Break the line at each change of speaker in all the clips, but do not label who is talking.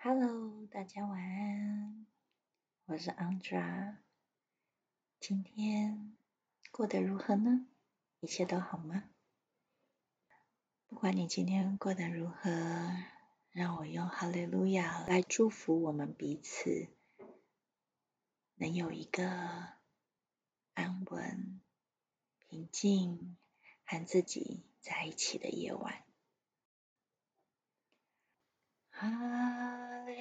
Hello，大家晚安，我是 Andra。今天过得如何呢？一切都好吗？不管你今天过得如何，让我用哈利路亚来祝福我们彼此，能有一个安稳、平静和自己在一起的夜晚。啊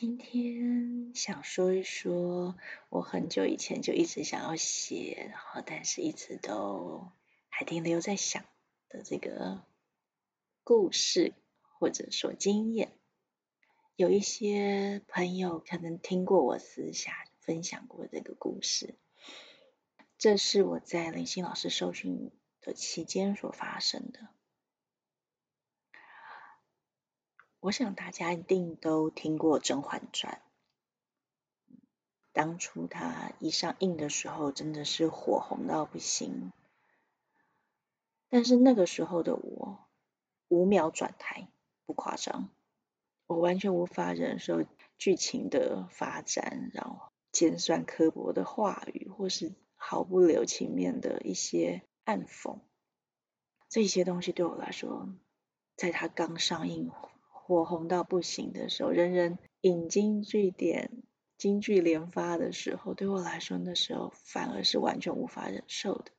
今天想说一说，我很久以前就一直想要写，然后但是一直都还停留在想的这个故事，或者说经验。有一些朋友可能听过我私下分享过这个故事，这是我在林心老师受训的期间所发生的。我想大家一定都听过《甄嬛传》，当初它一上映的时候，真的是火红到不行。但是那个时候的我，五秒转台，不夸张，我完全无法忍受剧情的发展，然后尖酸刻薄的话语，或是毫不留情面的一些暗讽，这些东西对我来说，在它刚上映。火红到不行的时候，人人引经据典、金句连发的时候，对我来说，那时候反而是完全无法忍受的。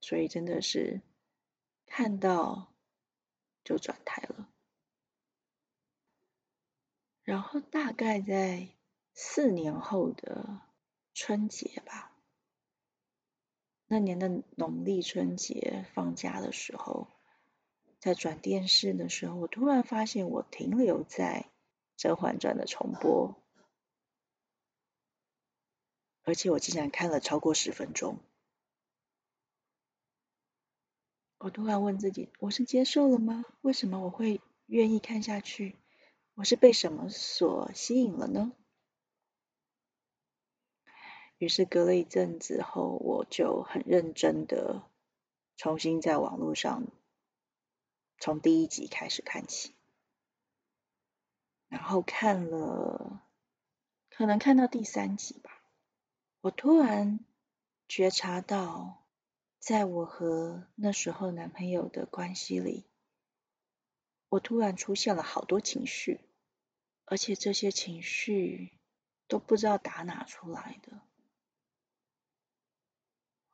所以真的是看到就转台了。然后大概在四年后的春节吧，那年的农历春节放假的时候。在转电视的时候，我突然发现我停留在《甄嬛传》的重播，而且我竟然看了超过十分钟。我突然问自己：我是接受了吗？为什么我会愿意看下去？我是被什么所吸引了呢？于是隔了一阵子后，我就很认真的重新在网络上。从第一集开始看起，然后看了，可能看到第三集吧，我突然觉察到，在我和那时候男朋友的关系里，我突然出现了好多情绪，而且这些情绪都不知道打哪出来的，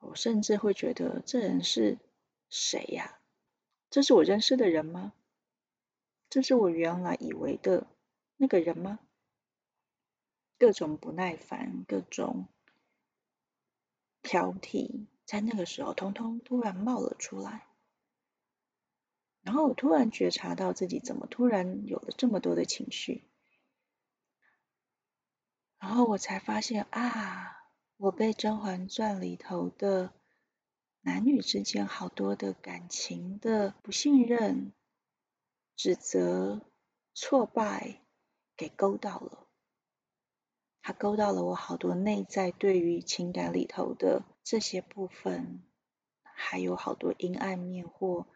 我甚至会觉得这人是谁呀？这是我认识的人吗？这是我原来以为的那个人吗？各种不耐烦，各种挑剔，在那个时候通通突然冒了出来。然后我突然觉察到自己怎么突然有了这么多的情绪，然后我才发现啊，我被《甄嬛传》里头的。男女之间好多的感情的不信任、指责、挫败，给勾到了。他勾到了我好多内在对于情感里头的这些部分，还有好多阴暗面或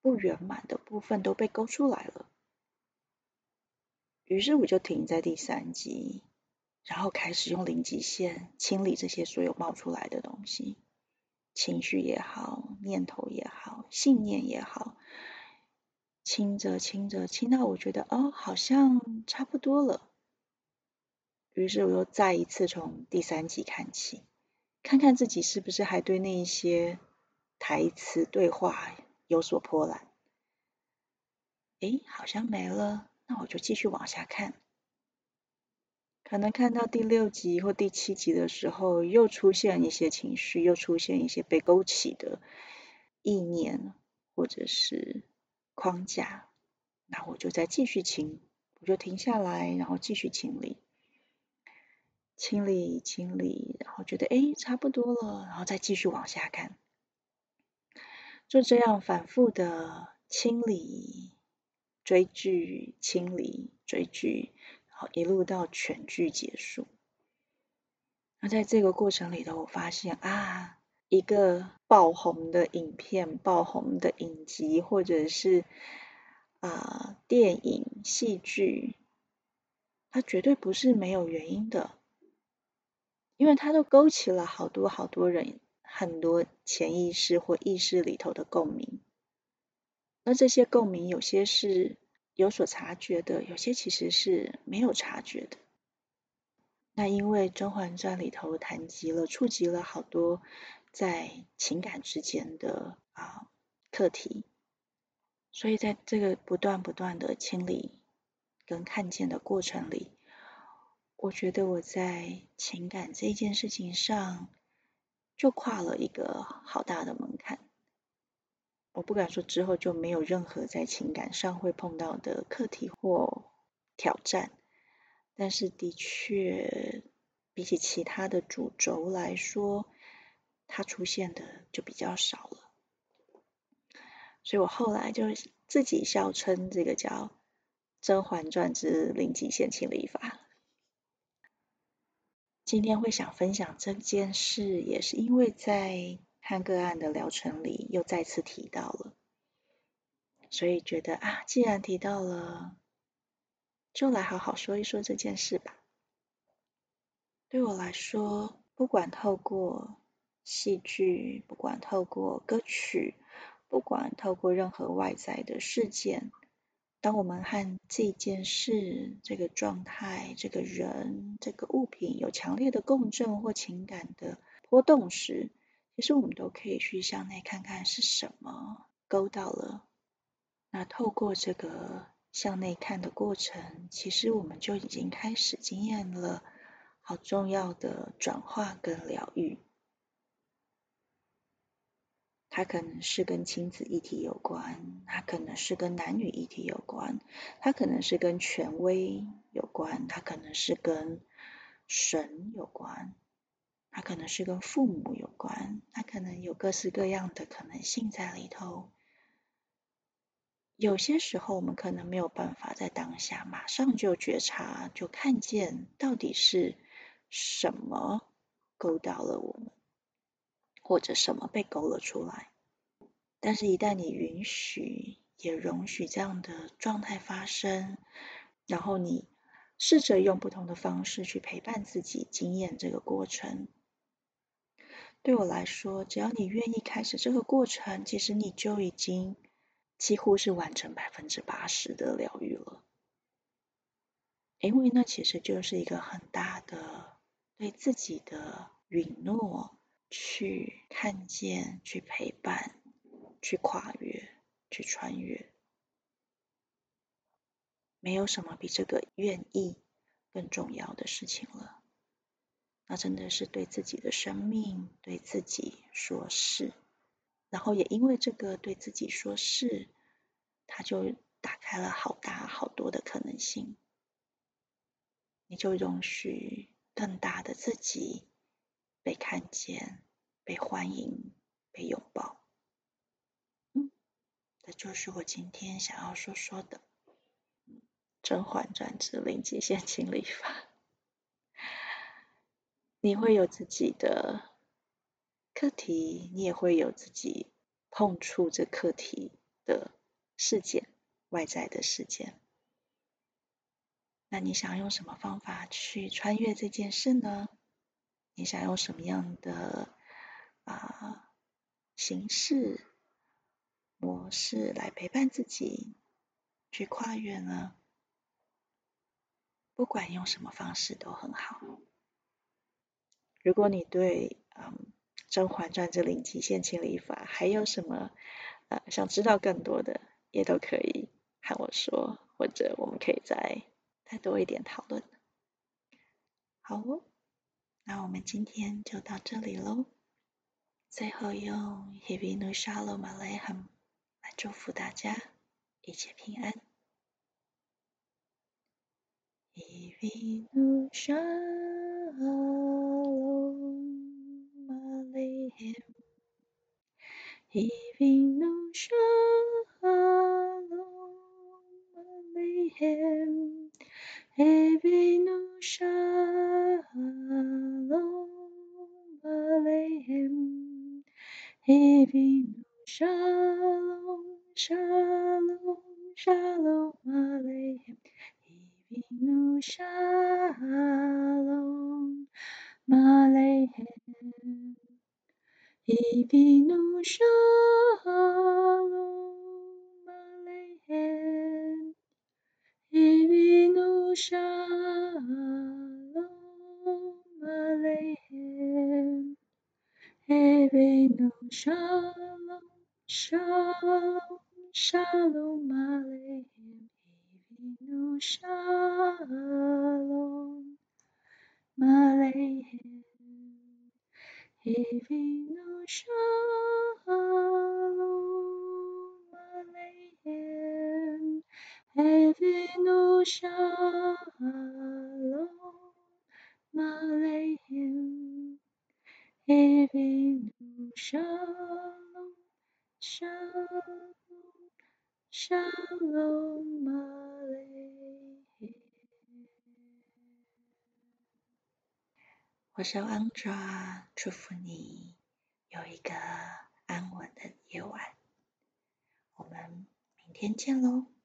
不圆满的部分都被勾出来了。于是我就停在第三集，然后开始用零极限清理这些所有冒出来的东西，情绪也好，念头也好，信念也好，清着清着，清到我觉得哦，好像差不多了。于是我又再一次从第三集看起，看看自己是不是还对那一些台词对话有所波澜。诶，好像没了，那我就继续往下看。可能看到第六集或第七集的时候，又出现一些情绪，又出现一些被勾起的意念或者是框架，那我就再继续清，我就停下来，然后继续清理。清理清理，然后觉得哎差不多了，然后再继续往下看，就这样反复的清理、追剧、清理、追剧，然后一路到全剧结束。那在这个过程里头，我发现啊，一个爆红的影片、爆红的影集，或者是啊电影、戏剧，它绝对不是没有原因的。因为它都勾起了好多好多人很多潜意识或意识里头的共鸣，那这些共鸣有些是有所察觉的，有些其实是没有察觉的。那因为《甄嬛传》里头谈及了、触及了好多在情感之间的啊课题，所以在这个不断不断的清理跟看见的过程里。我觉得我在情感这件事情上就跨了一个好大的门槛。我不敢说之后就没有任何在情感上会碰到的课题或挑战，但是的确比起其他的主轴来说，它出现的就比较少了。所以我后来就自己笑称这个叫《甄嬛传之零极限清理法》。今天会想分享这件事，也是因为在看个案的疗程里又再次提到了，所以觉得啊，既然提到了，就来好好说一说这件事吧。对我来说，不管透过戏剧，不管透过歌曲，不管透过任何外在的事件。当我们和这件事、这个状态、这个人、这个物品有强烈的共振或情感的波动时，其实我们都可以去向内看看是什么勾到了。那透过这个向内看的过程，其实我们就已经开始经验了好重要的转化跟疗愈。它可能是跟亲子议题有关，它可能是跟男女议题有关，它可能是跟权威有关，它可能是跟神有关，它可能是跟父母有关，它可能有各式各样的可能性在里头。有些时候，我们可能没有办法在当下马上就觉察、就看见到底是什么勾到了我们。或者什么被勾了出来，但是，一旦你允许也容许这样的状态发生，然后你试着用不同的方式去陪伴自己经验这个过程。对我来说，只要你愿意开始这个过程，其实你就已经几乎是完成百分之八十的疗愈了，因为那其实就是一个很大的对自己的允诺。去看见，去陪伴，去跨越，去穿越，没有什么比这个愿意更重要的事情了。那真的是对自己的生命，对自己说是，然后也因为这个对自己说是，它就打开了好大好多的可能性。你就容许更大的自己。被看见，被欢迎，被拥抱，嗯，这就是我今天想要说说的《甄嬛传之零极限清理法》。你会有自己的课题，你也会有自己碰触这课题的事件，外在的事件。那你想用什么方法去穿越这件事呢？你想用什么样的啊形式模式来陪伴自己去跨越呢？不管用什么方式都很好。如果你对嗯《甄嬛传》这零极限清理法还有什么呃想知道更多的，也都可以和我说，或者我们可以再再多一点讨论。好哦，那我们今天就到这里喽。最后用 Hivinu Shalom a l e h a m 来祝福大家一切平安。Hivinu Shalom Aleichem Hivinu Shalom Aleichem Hivinu Shalom Aleichem Hivinu Shalom Aleichem Hivinu Shalom Shalom Shalom Aleichem Hivinu Shalom Aleichem Hivinu Shalom Aleichem Hivinu Shalom Aleichem Hivinu Shalom Shalom Shalom Aleichem 我是 Andra，祝福你 有一个安稳的夜晚。我们明天见喽。